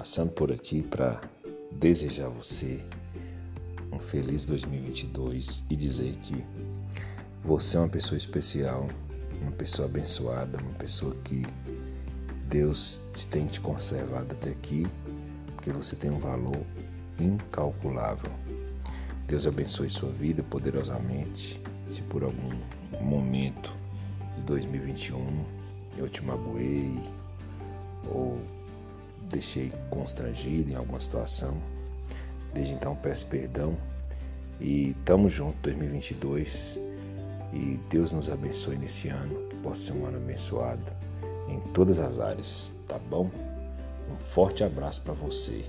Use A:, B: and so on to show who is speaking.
A: passando por aqui para desejar a você um feliz 2022 e dizer que você é uma pessoa especial, uma pessoa abençoada, uma pessoa que Deus tem te conservado até aqui, porque você tem um valor incalculável. Deus abençoe sua vida poderosamente. Se por algum momento de 2021 eu te magoei ou deixei constrangido em alguma situação, desde então peço perdão e tamo junto 2022 e Deus nos abençoe nesse ano, que possa ser um ano abençoado em todas as áreas, tá bom? Um forte abraço para você.